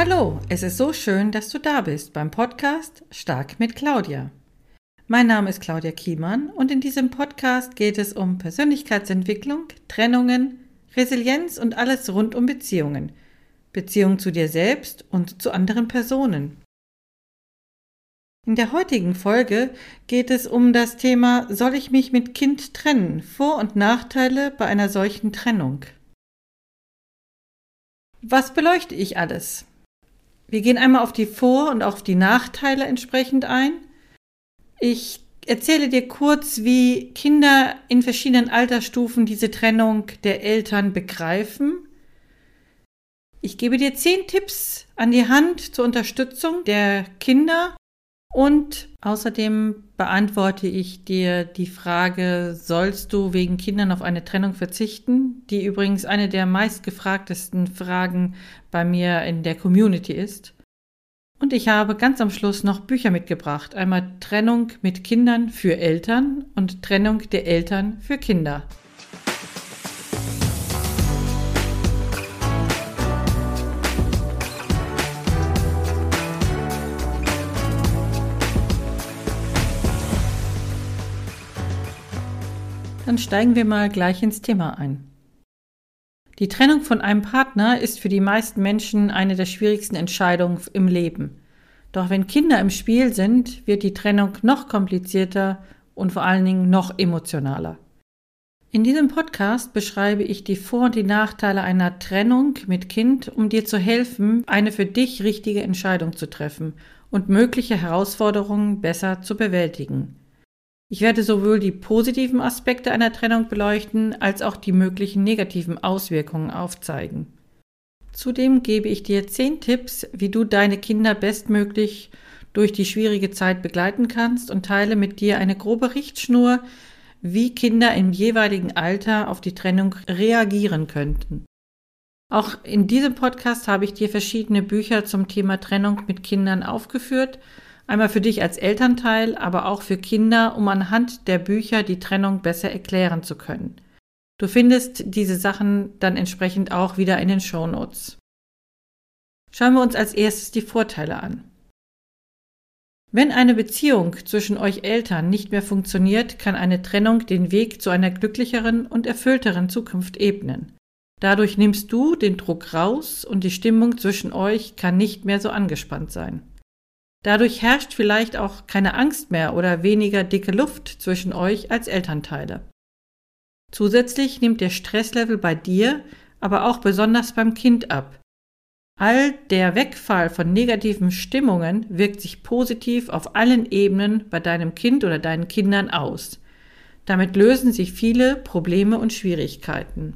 Hallo, es ist so schön, dass du da bist beim Podcast Stark mit Claudia. Mein Name ist Claudia Kiemann und in diesem Podcast geht es um Persönlichkeitsentwicklung, Trennungen, Resilienz und alles rund um Beziehungen. Beziehung zu dir selbst und zu anderen Personen. In der heutigen Folge geht es um das Thema Soll ich mich mit Kind trennen? Vor- und Nachteile bei einer solchen Trennung. Was beleuchte ich alles? Wir gehen einmal auf die Vor- und auf die Nachteile entsprechend ein. Ich erzähle dir kurz, wie Kinder in verschiedenen Altersstufen diese Trennung der Eltern begreifen. Ich gebe dir zehn Tipps an die Hand zur Unterstützung der Kinder und außerdem beantworte ich dir die Frage, sollst du wegen Kindern auf eine Trennung verzichten? Die übrigens eine der meistgefragtesten Fragen bei mir in der Community ist. Und ich habe ganz am Schluss noch Bücher mitgebracht. Einmal Trennung mit Kindern für Eltern und Trennung der Eltern für Kinder. Dann steigen wir mal gleich ins Thema ein. Die Trennung von einem Partner ist für die meisten Menschen eine der schwierigsten Entscheidungen im Leben. Doch wenn Kinder im Spiel sind, wird die Trennung noch komplizierter und vor allen Dingen noch emotionaler. In diesem Podcast beschreibe ich die Vor- und die Nachteile einer Trennung mit Kind, um dir zu helfen, eine für dich richtige Entscheidung zu treffen und mögliche Herausforderungen besser zu bewältigen. Ich werde sowohl die positiven Aspekte einer Trennung beleuchten, als auch die möglichen negativen Auswirkungen aufzeigen. Zudem gebe ich dir zehn Tipps, wie du deine Kinder bestmöglich durch die schwierige Zeit begleiten kannst und teile mit dir eine grobe Richtschnur, wie Kinder im jeweiligen Alter auf die Trennung reagieren könnten. Auch in diesem Podcast habe ich dir verschiedene Bücher zum Thema Trennung mit Kindern aufgeführt Einmal für dich als Elternteil, aber auch für Kinder, um anhand der Bücher die Trennung besser erklären zu können. Du findest diese Sachen dann entsprechend auch wieder in den Show Notes. Schauen wir uns als erstes die Vorteile an. Wenn eine Beziehung zwischen euch Eltern nicht mehr funktioniert, kann eine Trennung den Weg zu einer glücklicheren und erfüllteren Zukunft ebnen. Dadurch nimmst du den Druck raus und die Stimmung zwischen euch kann nicht mehr so angespannt sein. Dadurch herrscht vielleicht auch keine Angst mehr oder weniger dicke Luft zwischen euch als Elternteile. Zusätzlich nimmt der Stresslevel bei dir, aber auch besonders beim Kind ab. All der Wegfall von negativen Stimmungen wirkt sich positiv auf allen Ebenen bei deinem Kind oder deinen Kindern aus. Damit lösen sich viele Probleme und Schwierigkeiten.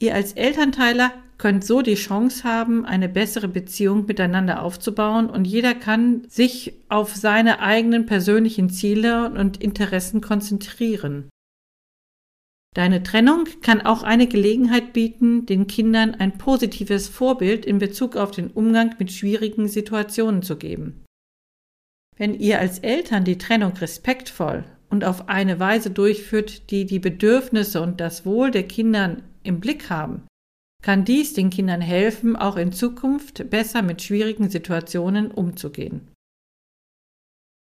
Ihr als Elternteile könnt so die Chance haben, eine bessere Beziehung miteinander aufzubauen und jeder kann sich auf seine eigenen persönlichen Ziele und Interessen konzentrieren. Deine Trennung kann auch eine Gelegenheit bieten, den Kindern ein positives Vorbild in Bezug auf den Umgang mit schwierigen Situationen zu geben. Wenn ihr als Eltern die Trennung respektvoll und auf eine Weise durchführt, die die Bedürfnisse und das Wohl der Kinder im Blick haben, kann dies den Kindern helfen, auch in Zukunft besser mit schwierigen Situationen umzugehen.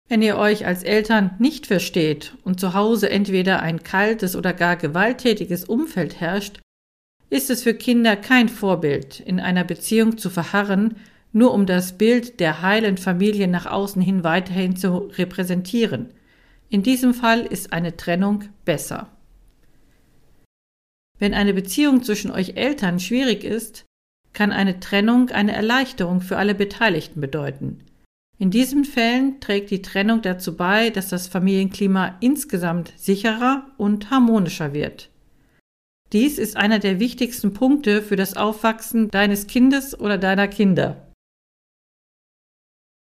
Wenn ihr euch als Eltern nicht versteht und zu Hause entweder ein kaltes oder gar gewalttätiges Umfeld herrscht, ist es für Kinder kein Vorbild, in einer Beziehung zu verharren, nur um das Bild der heilen Familie nach außen hin weiterhin zu repräsentieren. In diesem Fall ist eine Trennung besser. Wenn eine Beziehung zwischen euch Eltern schwierig ist, kann eine Trennung eine Erleichterung für alle Beteiligten bedeuten. In diesen Fällen trägt die Trennung dazu bei, dass das Familienklima insgesamt sicherer und harmonischer wird. Dies ist einer der wichtigsten Punkte für das Aufwachsen deines Kindes oder deiner Kinder.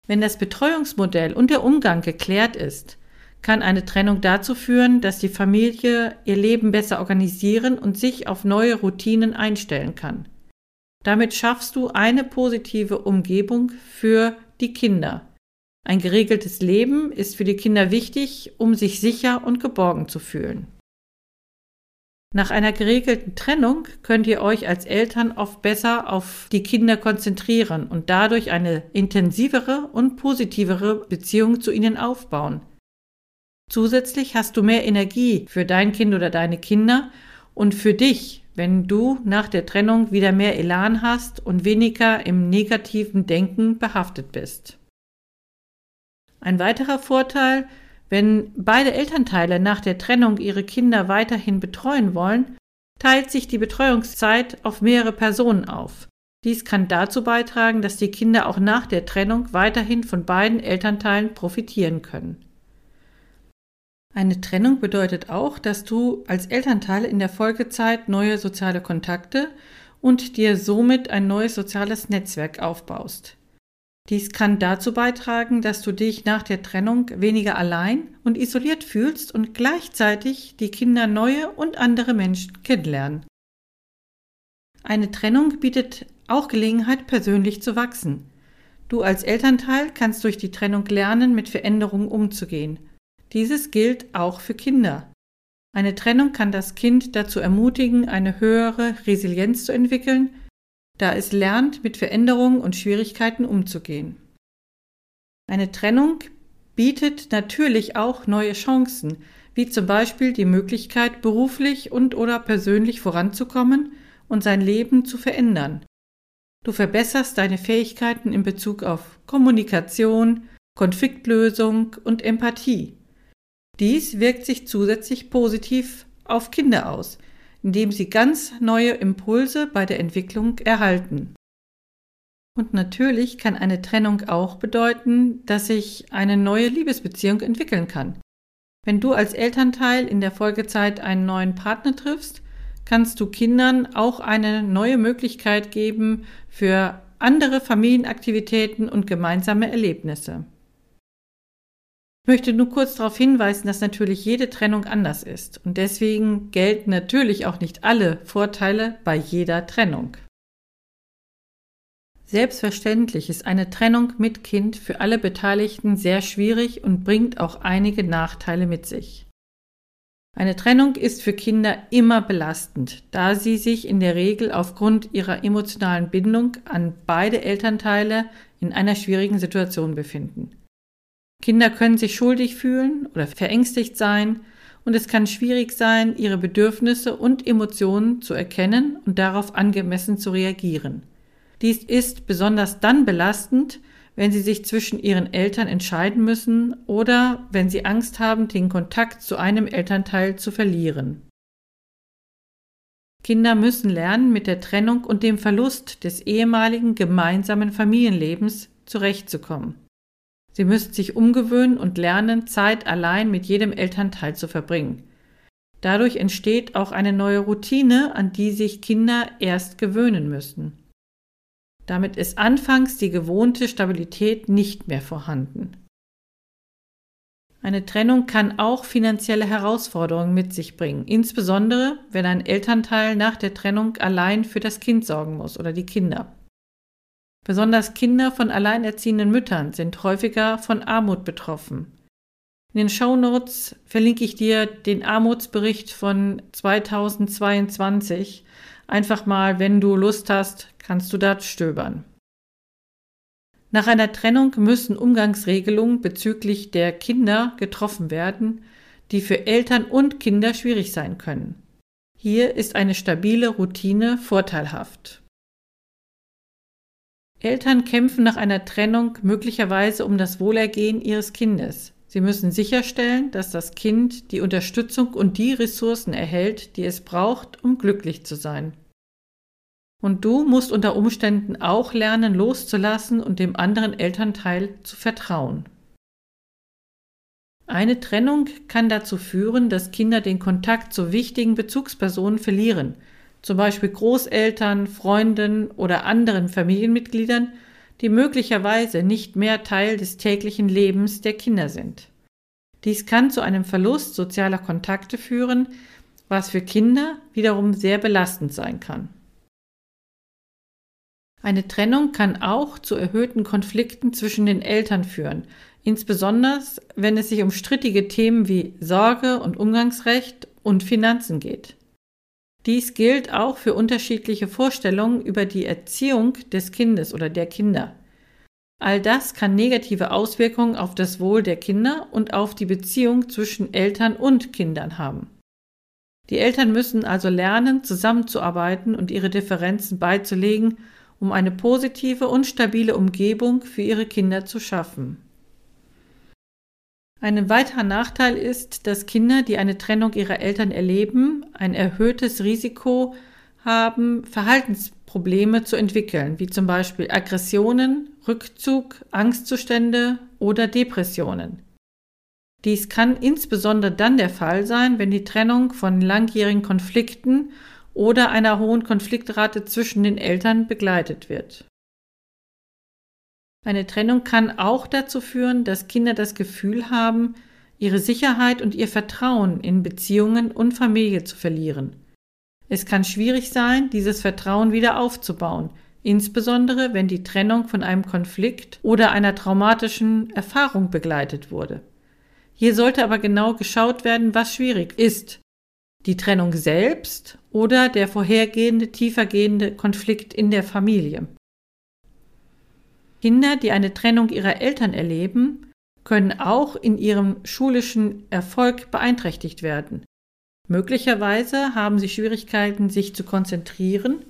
Wenn das Betreuungsmodell und der Umgang geklärt ist, kann eine Trennung dazu führen, dass die Familie ihr Leben besser organisieren und sich auf neue Routinen einstellen kann. Damit schaffst du eine positive Umgebung für die Kinder. Ein geregeltes Leben ist für die Kinder wichtig, um sich sicher und geborgen zu fühlen. Nach einer geregelten Trennung könnt ihr euch als Eltern oft besser auf die Kinder konzentrieren und dadurch eine intensivere und positivere Beziehung zu ihnen aufbauen. Zusätzlich hast du mehr Energie für dein Kind oder deine Kinder und für dich, wenn du nach der Trennung wieder mehr Elan hast und weniger im negativen Denken behaftet bist. Ein weiterer Vorteil wenn beide Elternteile nach der Trennung ihre Kinder weiterhin betreuen wollen, teilt sich die Betreuungszeit auf mehrere Personen auf. Dies kann dazu beitragen, dass die Kinder auch nach der Trennung weiterhin von beiden Elternteilen profitieren können. Eine Trennung bedeutet auch, dass du als Elternteil in der Folgezeit neue soziale Kontakte und dir somit ein neues soziales Netzwerk aufbaust. Dies kann dazu beitragen, dass du dich nach der Trennung weniger allein und isoliert fühlst und gleichzeitig die Kinder neue und andere Menschen kennenlernen. Eine Trennung bietet auch Gelegenheit, persönlich zu wachsen. Du als Elternteil kannst durch die Trennung lernen, mit Veränderungen umzugehen. Dieses gilt auch für Kinder. Eine Trennung kann das Kind dazu ermutigen, eine höhere Resilienz zu entwickeln da es lernt, mit Veränderungen und Schwierigkeiten umzugehen. Eine Trennung bietet natürlich auch neue Chancen, wie zum Beispiel die Möglichkeit, beruflich und oder persönlich voranzukommen und sein Leben zu verändern. Du verbesserst deine Fähigkeiten in Bezug auf Kommunikation, Konfliktlösung und Empathie. Dies wirkt sich zusätzlich positiv auf Kinder aus, indem sie ganz neue Impulse bei der Entwicklung erhalten. Und natürlich kann eine Trennung auch bedeuten, dass sich eine neue Liebesbeziehung entwickeln kann. Wenn du als Elternteil in der Folgezeit einen neuen Partner triffst, kannst du Kindern auch eine neue Möglichkeit geben für andere Familienaktivitäten und gemeinsame Erlebnisse. Ich möchte nur kurz darauf hinweisen, dass natürlich jede Trennung anders ist und deswegen gelten natürlich auch nicht alle Vorteile bei jeder Trennung. Selbstverständlich ist eine Trennung mit Kind für alle Beteiligten sehr schwierig und bringt auch einige Nachteile mit sich. Eine Trennung ist für Kinder immer belastend, da sie sich in der Regel aufgrund ihrer emotionalen Bindung an beide Elternteile in einer schwierigen Situation befinden. Kinder können sich schuldig fühlen oder verängstigt sein und es kann schwierig sein, ihre Bedürfnisse und Emotionen zu erkennen und darauf angemessen zu reagieren. Dies ist besonders dann belastend, wenn sie sich zwischen ihren Eltern entscheiden müssen oder wenn sie Angst haben, den Kontakt zu einem Elternteil zu verlieren. Kinder müssen lernen, mit der Trennung und dem Verlust des ehemaligen gemeinsamen Familienlebens zurechtzukommen. Sie müssen sich umgewöhnen und lernen, Zeit allein mit jedem Elternteil zu verbringen. Dadurch entsteht auch eine neue Routine, an die sich Kinder erst gewöhnen müssen. Damit ist anfangs die gewohnte Stabilität nicht mehr vorhanden. Eine Trennung kann auch finanzielle Herausforderungen mit sich bringen, insbesondere wenn ein Elternteil nach der Trennung allein für das Kind sorgen muss oder die Kinder. Besonders Kinder von alleinerziehenden Müttern sind häufiger von Armut betroffen. In den Shownotes verlinke ich dir den Armutsbericht von 2022. Einfach mal, wenn du Lust hast, kannst du dort stöbern. Nach einer Trennung müssen Umgangsregelungen bezüglich der Kinder getroffen werden, die für Eltern und Kinder schwierig sein können. Hier ist eine stabile Routine vorteilhaft. Eltern kämpfen nach einer Trennung möglicherweise um das Wohlergehen ihres Kindes. Sie müssen sicherstellen, dass das Kind die Unterstützung und die Ressourcen erhält, die es braucht, um glücklich zu sein. Und du musst unter Umständen auch lernen, loszulassen und dem anderen Elternteil zu vertrauen. Eine Trennung kann dazu führen, dass Kinder den Kontakt zu wichtigen Bezugspersonen verlieren, zum Beispiel Großeltern, Freunden oder anderen Familienmitgliedern, die möglicherweise nicht mehr Teil des täglichen Lebens der Kinder sind. Dies kann zu einem Verlust sozialer Kontakte führen, was für Kinder wiederum sehr belastend sein kann. Eine Trennung kann auch zu erhöhten Konflikten zwischen den Eltern führen, insbesondere wenn es sich um strittige Themen wie Sorge und Umgangsrecht und Finanzen geht. Dies gilt auch für unterschiedliche Vorstellungen über die Erziehung des Kindes oder der Kinder. All das kann negative Auswirkungen auf das Wohl der Kinder und auf die Beziehung zwischen Eltern und Kindern haben. Die Eltern müssen also lernen, zusammenzuarbeiten und ihre Differenzen beizulegen, um eine positive und stabile Umgebung für ihre Kinder zu schaffen. Ein weiterer Nachteil ist, dass Kinder, die eine Trennung ihrer Eltern erleben, ein erhöhtes Risiko haben, Verhaltensprobleme zu entwickeln, wie zum Beispiel Aggressionen, Rückzug, Angstzustände oder Depressionen. Dies kann insbesondere dann der Fall sein, wenn die Trennung von langjährigen Konflikten oder einer hohen Konfliktrate zwischen den Eltern begleitet wird. Eine Trennung kann auch dazu führen, dass Kinder das Gefühl haben, ihre Sicherheit und ihr Vertrauen in Beziehungen und Familie zu verlieren. Es kann schwierig sein, dieses Vertrauen wieder aufzubauen, insbesondere wenn die Trennung von einem Konflikt oder einer traumatischen Erfahrung begleitet wurde. Hier sollte aber genau geschaut werden, was schwierig ist. Die Trennung selbst oder der vorhergehende, tiefergehende Konflikt in der Familie. Kinder, die eine Trennung ihrer Eltern erleben, können auch in ihrem schulischen Erfolg beeinträchtigt werden. Möglicherweise haben sie Schwierigkeiten, sich zu konzentrieren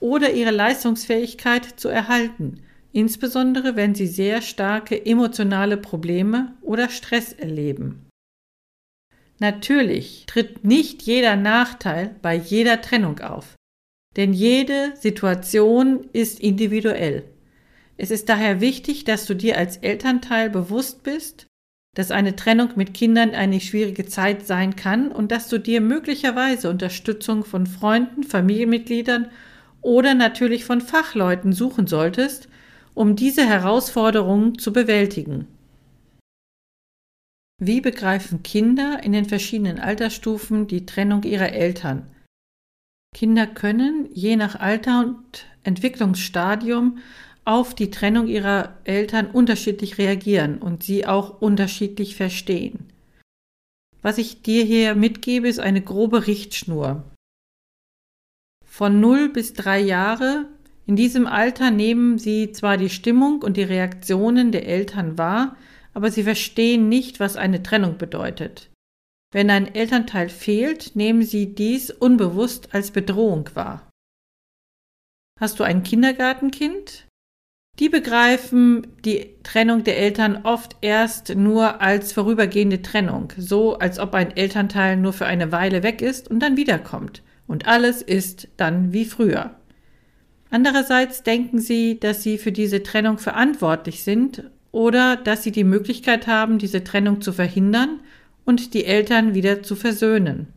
oder ihre Leistungsfähigkeit zu erhalten, insbesondere wenn sie sehr starke emotionale Probleme oder Stress erleben. Natürlich tritt nicht jeder Nachteil bei jeder Trennung auf, denn jede Situation ist individuell. Es ist daher wichtig, dass du dir als Elternteil bewusst bist, dass eine Trennung mit Kindern eine schwierige Zeit sein kann und dass du dir möglicherweise Unterstützung von Freunden, Familienmitgliedern oder natürlich von Fachleuten suchen solltest, um diese Herausforderungen zu bewältigen. Wie begreifen Kinder in den verschiedenen Altersstufen die Trennung ihrer Eltern? Kinder können je nach Alter und Entwicklungsstadium auf die Trennung ihrer Eltern unterschiedlich reagieren und sie auch unterschiedlich verstehen. Was ich dir hier mitgebe, ist eine grobe Richtschnur. Von 0 bis 3 Jahre, in diesem Alter nehmen sie zwar die Stimmung und die Reaktionen der Eltern wahr, aber sie verstehen nicht, was eine Trennung bedeutet. Wenn ein Elternteil fehlt, nehmen sie dies unbewusst als Bedrohung wahr. Hast du ein Kindergartenkind? Die begreifen die Trennung der Eltern oft erst nur als vorübergehende Trennung, so als ob ein Elternteil nur für eine Weile weg ist und dann wiederkommt. Und alles ist dann wie früher. Andererseits denken sie, dass sie für diese Trennung verantwortlich sind oder dass sie die Möglichkeit haben, diese Trennung zu verhindern und die Eltern wieder zu versöhnen.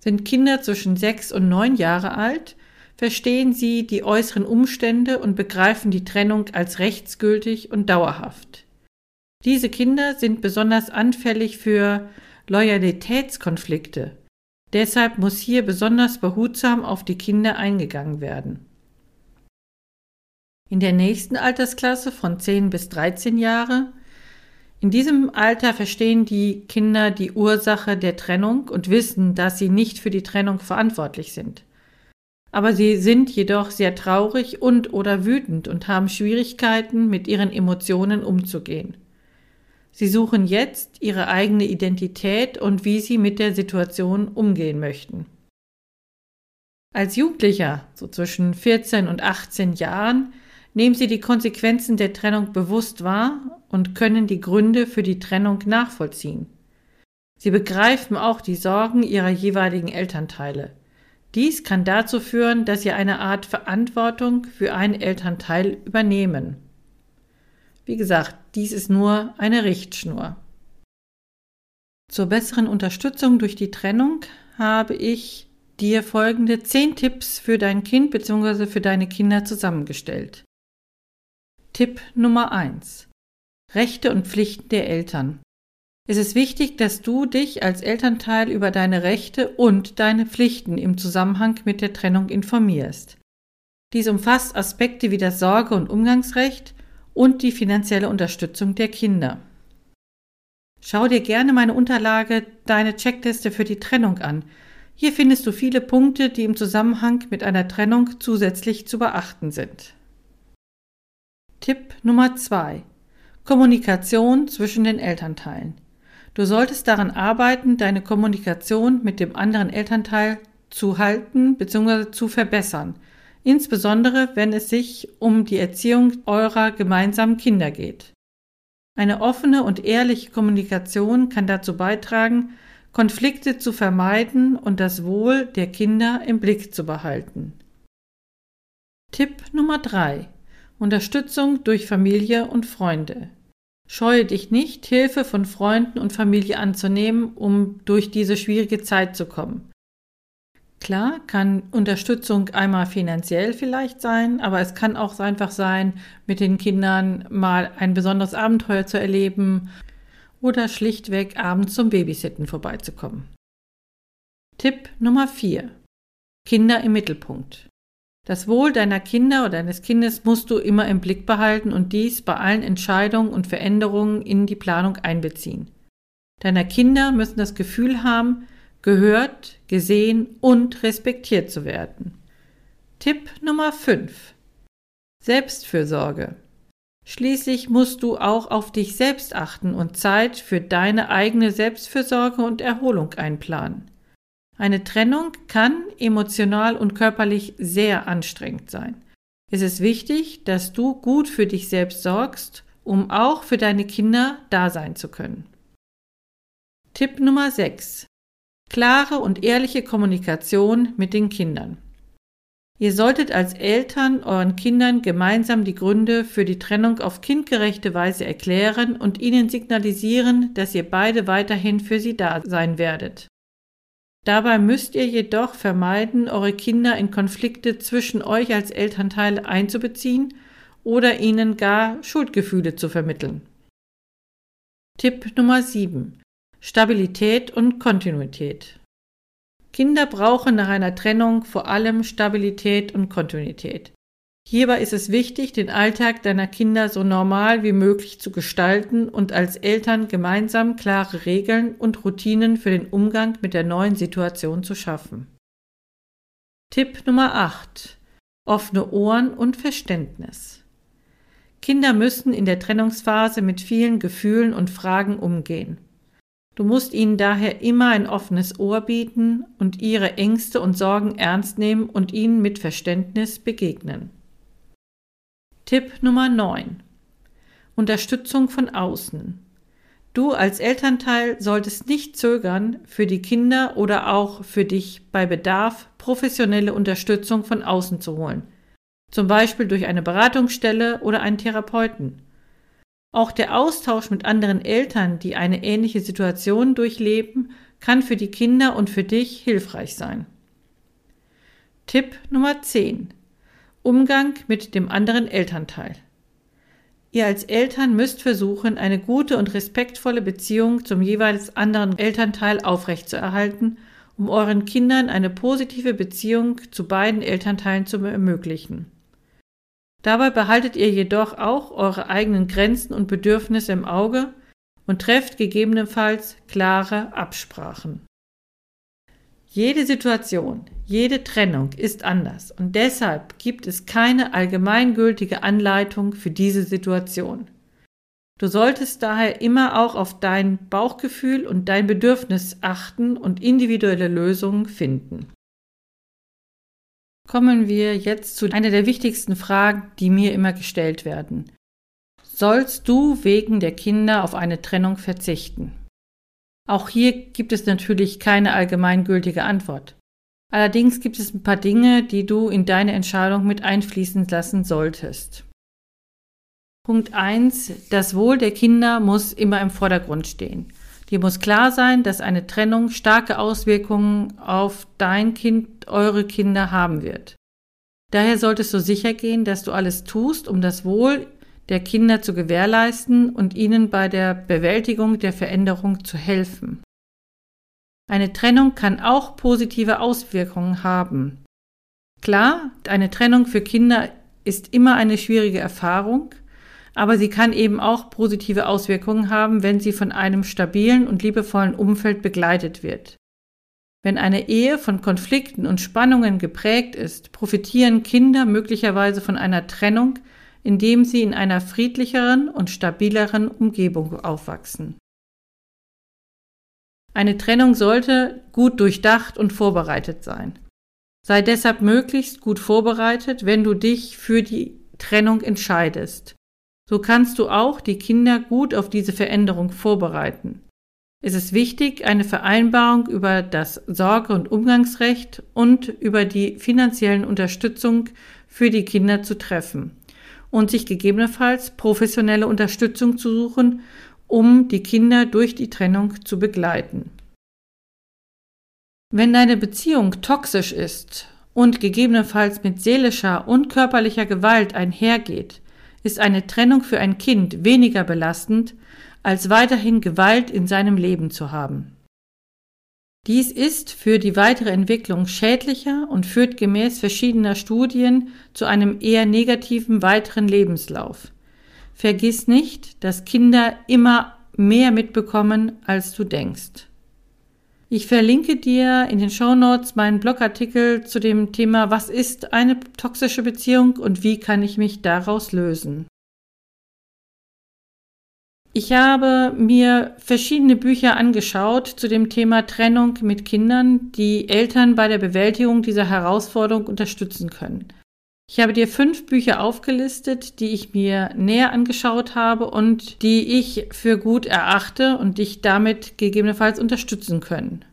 Sind Kinder zwischen sechs und neun Jahre alt, verstehen sie die äußeren Umstände und begreifen die Trennung als rechtsgültig und dauerhaft. Diese Kinder sind besonders anfällig für Loyalitätskonflikte. Deshalb muss hier besonders behutsam auf die Kinder eingegangen werden. In der nächsten Altersklasse von 10 bis 13 Jahre in diesem Alter verstehen die Kinder die Ursache der Trennung und wissen, dass sie nicht für die Trennung verantwortlich sind aber sie sind jedoch sehr traurig und oder wütend und haben Schwierigkeiten, mit ihren Emotionen umzugehen. Sie suchen jetzt ihre eigene Identität und wie sie mit der Situation umgehen möchten. Als Jugendlicher, so zwischen 14 und 18 Jahren, nehmen sie die Konsequenzen der Trennung bewusst wahr und können die Gründe für die Trennung nachvollziehen. Sie begreifen auch die Sorgen ihrer jeweiligen Elternteile. Dies kann dazu führen, dass sie eine Art Verantwortung für einen Elternteil übernehmen. Wie gesagt, dies ist nur eine Richtschnur. Zur besseren Unterstützung durch die Trennung habe ich dir folgende zehn Tipps für dein Kind bzw. für deine Kinder zusammengestellt. Tipp Nummer eins: Rechte und Pflichten der Eltern. Es ist wichtig, dass du dich als Elternteil über deine Rechte und deine Pflichten im Zusammenhang mit der Trennung informierst. Dies umfasst Aspekte wie das Sorge- und Umgangsrecht und die finanzielle Unterstützung der Kinder. Schau dir gerne meine Unterlage Deine Checkliste für die Trennung an. Hier findest du viele Punkte, die im Zusammenhang mit einer Trennung zusätzlich zu beachten sind. Tipp Nummer 2. Kommunikation zwischen den Elternteilen. Du solltest daran arbeiten, deine Kommunikation mit dem anderen Elternteil zu halten bzw. zu verbessern, insbesondere wenn es sich um die Erziehung eurer gemeinsamen Kinder geht. Eine offene und ehrliche Kommunikation kann dazu beitragen, Konflikte zu vermeiden und das Wohl der Kinder im Blick zu behalten. Tipp Nummer 3. Unterstützung durch Familie und Freunde. Scheue dich nicht, Hilfe von Freunden und Familie anzunehmen, um durch diese schwierige Zeit zu kommen. Klar kann Unterstützung einmal finanziell vielleicht sein, aber es kann auch einfach sein, mit den Kindern mal ein besonderes Abenteuer zu erleben oder schlichtweg abends zum Babysitten vorbeizukommen. Tipp Nummer 4. Kinder im Mittelpunkt. Das Wohl deiner Kinder oder deines Kindes musst du immer im Blick behalten und dies bei allen Entscheidungen und Veränderungen in die Planung einbeziehen. Deiner Kinder müssen das Gefühl haben, gehört, gesehen und respektiert zu werden. Tipp Nummer 5. Selbstfürsorge. Schließlich musst du auch auf dich selbst achten und Zeit für deine eigene Selbstfürsorge und Erholung einplanen. Eine Trennung kann emotional und körperlich sehr anstrengend sein. Es ist wichtig, dass du gut für dich selbst sorgst, um auch für deine Kinder da sein zu können. Tipp Nummer 6. Klare und ehrliche Kommunikation mit den Kindern. Ihr solltet als Eltern euren Kindern gemeinsam die Gründe für die Trennung auf kindgerechte Weise erklären und ihnen signalisieren, dass ihr beide weiterhin für sie da sein werdet. Dabei müsst ihr jedoch vermeiden, eure Kinder in Konflikte zwischen euch als Elternteile einzubeziehen oder ihnen gar Schuldgefühle zu vermitteln. Tipp Nummer 7. Stabilität und Kontinuität. Kinder brauchen nach einer Trennung vor allem Stabilität und Kontinuität. Hierbei ist es wichtig, den Alltag deiner Kinder so normal wie möglich zu gestalten und als Eltern gemeinsam klare Regeln und Routinen für den Umgang mit der neuen Situation zu schaffen. Tipp Nummer 8. Offene Ohren und Verständnis. Kinder müssen in der Trennungsphase mit vielen Gefühlen und Fragen umgehen. Du musst ihnen daher immer ein offenes Ohr bieten und ihre Ängste und Sorgen ernst nehmen und ihnen mit Verständnis begegnen. Tipp Nummer 9. Unterstützung von außen. Du als Elternteil solltest nicht zögern, für die Kinder oder auch für dich bei Bedarf professionelle Unterstützung von außen zu holen, zum Beispiel durch eine Beratungsstelle oder einen Therapeuten. Auch der Austausch mit anderen Eltern, die eine ähnliche Situation durchleben, kann für die Kinder und für dich hilfreich sein. Tipp Nummer 10. Umgang mit dem anderen Elternteil. Ihr als Eltern müsst versuchen, eine gute und respektvolle Beziehung zum jeweils anderen Elternteil aufrechtzuerhalten, um euren Kindern eine positive Beziehung zu beiden Elternteilen zu ermöglichen. Dabei behaltet ihr jedoch auch eure eigenen Grenzen und Bedürfnisse im Auge und trefft gegebenenfalls klare Absprachen. Jede Situation, jede Trennung ist anders und deshalb gibt es keine allgemeingültige Anleitung für diese Situation. Du solltest daher immer auch auf dein Bauchgefühl und dein Bedürfnis achten und individuelle Lösungen finden. Kommen wir jetzt zu einer der wichtigsten Fragen, die mir immer gestellt werden. Sollst du wegen der Kinder auf eine Trennung verzichten? Auch hier gibt es natürlich keine allgemeingültige Antwort. Allerdings gibt es ein paar Dinge, die du in deine Entscheidung mit einfließen lassen solltest. Punkt 1. Das Wohl der Kinder muss immer im Vordergrund stehen. Dir muss klar sein, dass eine Trennung starke Auswirkungen auf dein Kind, eure Kinder haben wird. Daher solltest du sicher gehen, dass du alles tust, um das Wohl der Kinder zu gewährleisten und ihnen bei der Bewältigung der Veränderung zu helfen. Eine Trennung kann auch positive Auswirkungen haben. Klar, eine Trennung für Kinder ist immer eine schwierige Erfahrung, aber sie kann eben auch positive Auswirkungen haben, wenn sie von einem stabilen und liebevollen Umfeld begleitet wird. Wenn eine Ehe von Konflikten und Spannungen geprägt ist, profitieren Kinder möglicherweise von einer Trennung, indem sie in einer friedlicheren und stabileren Umgebung aufwachsen. Eine Trennung sollte gut durchdacht und vorbereitet sein. Sei deshalb möglichst gut vorbereitet, wenn du dich für die Trennung entscheidest. So kannst du auch die Kinder gut auf diese Veränderung vorbereiten. Es ist wichtig, eine Vereinbarung über das Sorge- und Umgangsrecht und über die finanziellen Unterstützung für die Kinder zu treffen und sich gegebenenfalls professionelle Unterstützung zu suchen, um die Kinder durch die Trennung zu begleiten. Wenn deine Beziehung toxisch ist und gegebenenfalls mit seelischer und körperlicher Gewalt einhergeht, ist eine Trennung für ein Kind weniger belastend, als weiterhin Gewalt in seinem Leben zu haben. Dies ist für die weitere Entwicklung schädlicher und führt gemäß verschiedener Studien zu einem eher negativen weiteren Lebenslauf. Vergiss nicht, dass Kinder immer mehr mitbekommen, als du denkst. Ich verlinke dir in den Show Notes meinen Blogartikel zu dem Thema Was ist eine toxische Beziehung und wie kann ich mich daraus lösen. Ich habe mir verschiedene Bücher angeschaut zu dem Thema Trennung mit Kindern, die Eltern bei der Bewältigung dieser Herausforderung unterstützen können. Ich habe dir fünf Bücher aufgelistet, die ich mir näher angeschaut habe und die ich für gut erachte und dich damit gegebenenfalls unterstützen können.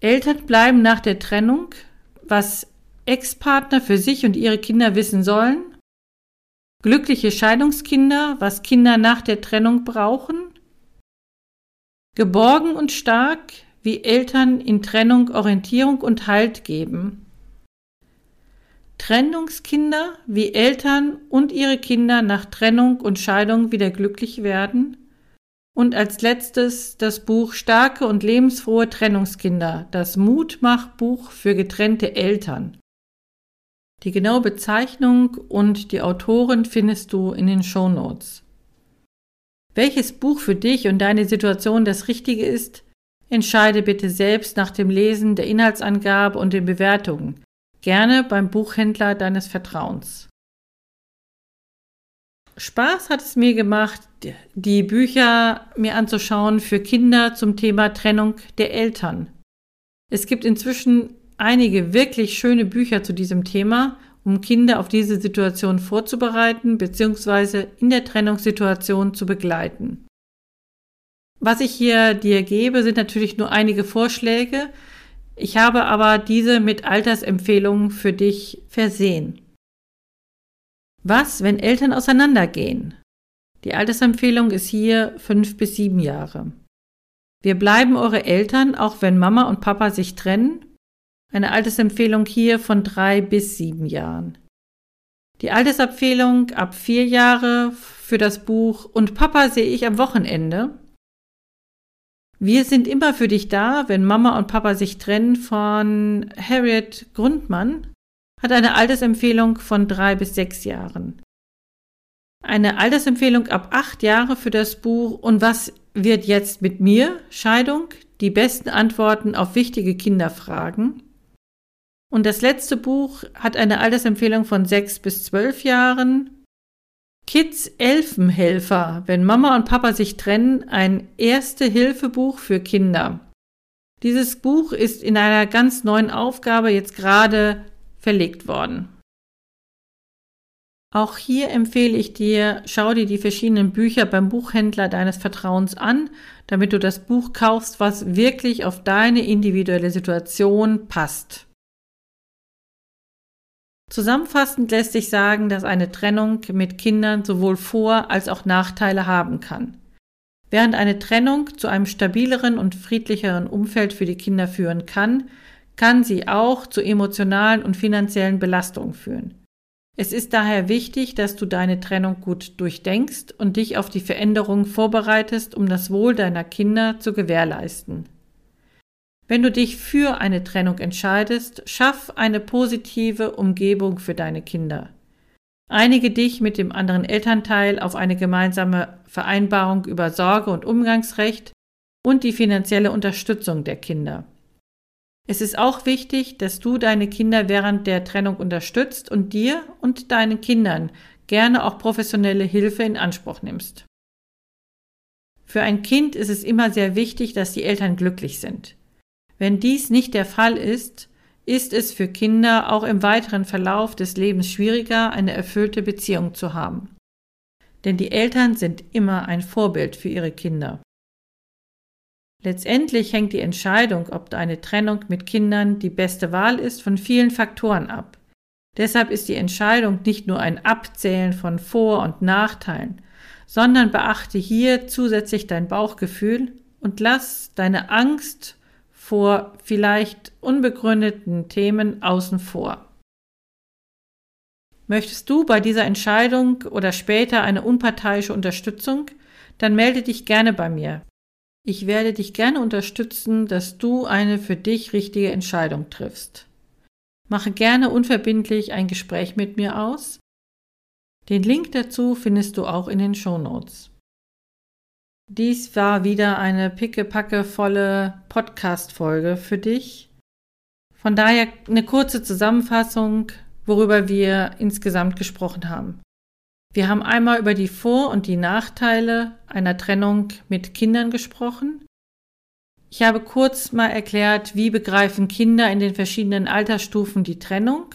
Eltern bleiben nach der Trennung, was Ex-Partner für sich und ihre Kinder wissen sollen. Glückliche Scheidungskinder, was Kinder nach der Trennung brauchen. Geborgen und stark, wie Eltern in Trennung Orientierung und Halt geben. Trennungskinder, wie Eltern und ihre Kinder nach Trennung und Scheidung wieder glücklich werden. Und als letztes das Buch Starke und lebensfrohe Trennungskinder, das Mutmachbuch für getrennte Eltern. Die genaue Bezeichnung und die Autoren findest du in den Show Notes. Welches Buch für dich und deine Situation das Richtige ist, entscheide bitte selbst nach dem Lesen der Inhaltsangabe und den Bewertungen gerne beim Buchhändler deines Vertrauens. Spaß hat es mir gemacht, die Bücher mir anzuschauen für Kinder zum Thema Trennung der Eltern. Es gibt inzwischen einige wirklich schöne Bücher zu diesem Thema, um Kinder auf diese Situation vorzubereiten bzw. in der Trennungssituation zu begleiten. Was ich hier dir gebe, sind natürlich nur einige Vorschläge, ich habe aber diese mit Altersempfehlungen für dich versehen. Was, wenn Eltern auseinandergehen? Die Altersempfehlung ist hier fünf bis sieben Jahre. Wir bleiben eure Eltern, auch wenn Mama und Papa sich trennen. Eine Altersempfehlung hier von drei bis sieben Jahren. Die Altersempfehlung ab vier Jahre für das Buch Und Papa sehe ich am Wochenende wir sind immer für dich da, wenn Mama und Papa sich trennen von Harriet Grundmann, hat eine Altersempfehlung von drei bis sechs Jahren. Eine Altersempfehlung ab acht Jahre für das Buch Und was wird jetzt mit mir? Scheidung, die besten Antworten auf wichtige Kinderfragen. Und das letzte Buch hat eine Altersempfehlung von sechs bis zwölf Jahren Kids Elfenhelfer, wenn Mama und Papa sich trennen, ein Erste-Hilfe-Buch für Kinder. Dieses Buch ist in einer ganz neuen Aufgabe jetzt gerade verlegt worden. Auch hier empfehle ich dir, schau dir die verschiedenen Bücher beim Buchhändler deines Vertrauens an, damit du das Buch kaufst, was wirklich auf deine individuelle Situation passt. Zusammenfassend lässt sich sagen, dass eine Trennung mit Kindern sowohl Vor- als auch Nachteile haben kann. Während eine Trennung zu einem stabileren und friedlicheren Umfeld für die Kinder führen kann, kann sie auch zu emotionalen und finanziellen Belastungen führen. Es ist daher wichtig, dass du deine Trennung gut durchdenkst und dich auf die Veränderungen vorbereitest, um das Wohl deiner Kinder zu gewährleisten. Wenn du dich für eine Trennung entscheidest, schaff eine positive Umgebung für deine Kinder. Einige dich mit dem anderen Elternteil auf eine gemeinsame Vereinbarung über Sorge und Umgangsrecht und die finanzielle Unterstützung der Kinder. Es ist auch wichtig, dass du deine Kinder während der Trennung unterstützt und dir und deinen Kindern gerne auch professionelle Hilfe in Anspruch nimmst. Für ein Kind ist es immer sehr wichtig, dass die Eltern glücklich sind. Wenn dies nicht der Fall ist, ist es für Kinder auch im weiteren Verlauf des Lebens schwieriger, eine erfüllte Beziehung zu haben. Denn die Eltern sind immer ein Vorbild für ihre Kinder. Letztendlich hängt die Entscheidung, ob eine Trennung mit Kindern die beste Wahl ist, von vielen Faktoren ab. Deshalb ist die Entscheidung nicht nur ein Abzählen von Vor- und Nachteilen, sondern beachte hier zusätzlich dein Bauchgefühl und lass deine Angst vor vielleicht unbegründeten Themen außen vor. Möchtest du bei dieser Entscheidung oder später eine unparteiische Unterstützung? Dann melde dich gerne bei mir. Ich werde dich gerne unterstützen, dass du eine für dich richtige Entscheidung triffst. Mache gerne unverbindlich ein Gespräch mit mir aus. Den Link dazu findest du auch in den Show Notes. Dies war wieder eine pickepacke volle Podcast-Folge für dich. Von daher eine kurze Zusammenfassung, worüber wir insgesamt gesprochen haben. Wir haben einmal über die Vor- und die Nachteile einer Trennung mit Kindern gesprochen. Ich habe kurz mal erklärt, wie begreifen Kinder in den verschiedenen Altersstufen die Trennung.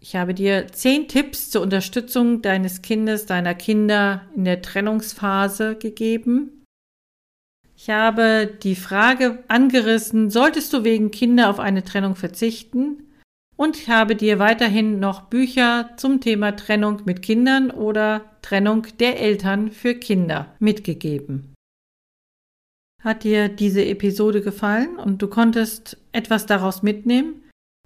Ich habe dir zehn Tipps zur Unterstützung deines Kindes, deiner Kinder in der Trennungsphase gegeben. Ich habe die Frage angerissen, solltest du wegen Kinder auf eine Trennung verzichten? und ich habe dir weiterhin noch Bücher zum Thema Trennung mit Kindern oder Trennung der Eltern für Kinder mitgegeben. Hat dir diese Episode gefallen und du konntest etwas daraus mitnehmen?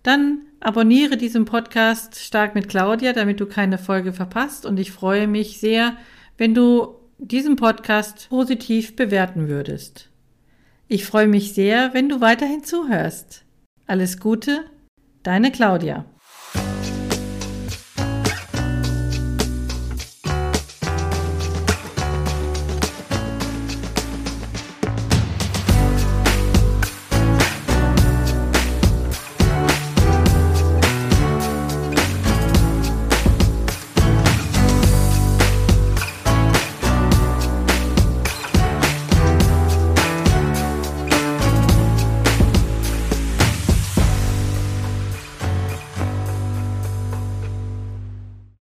Dann abonniere diesen Podcast Stark mit Claudia, damit du keine Folge verpasst und ich freue mich sehr, wenn du diesen Podcast positiv bewerten würdest. Ich freue mich sehr, wenn du weiterhin zuhörst. Alles Gute, Deine Claudia.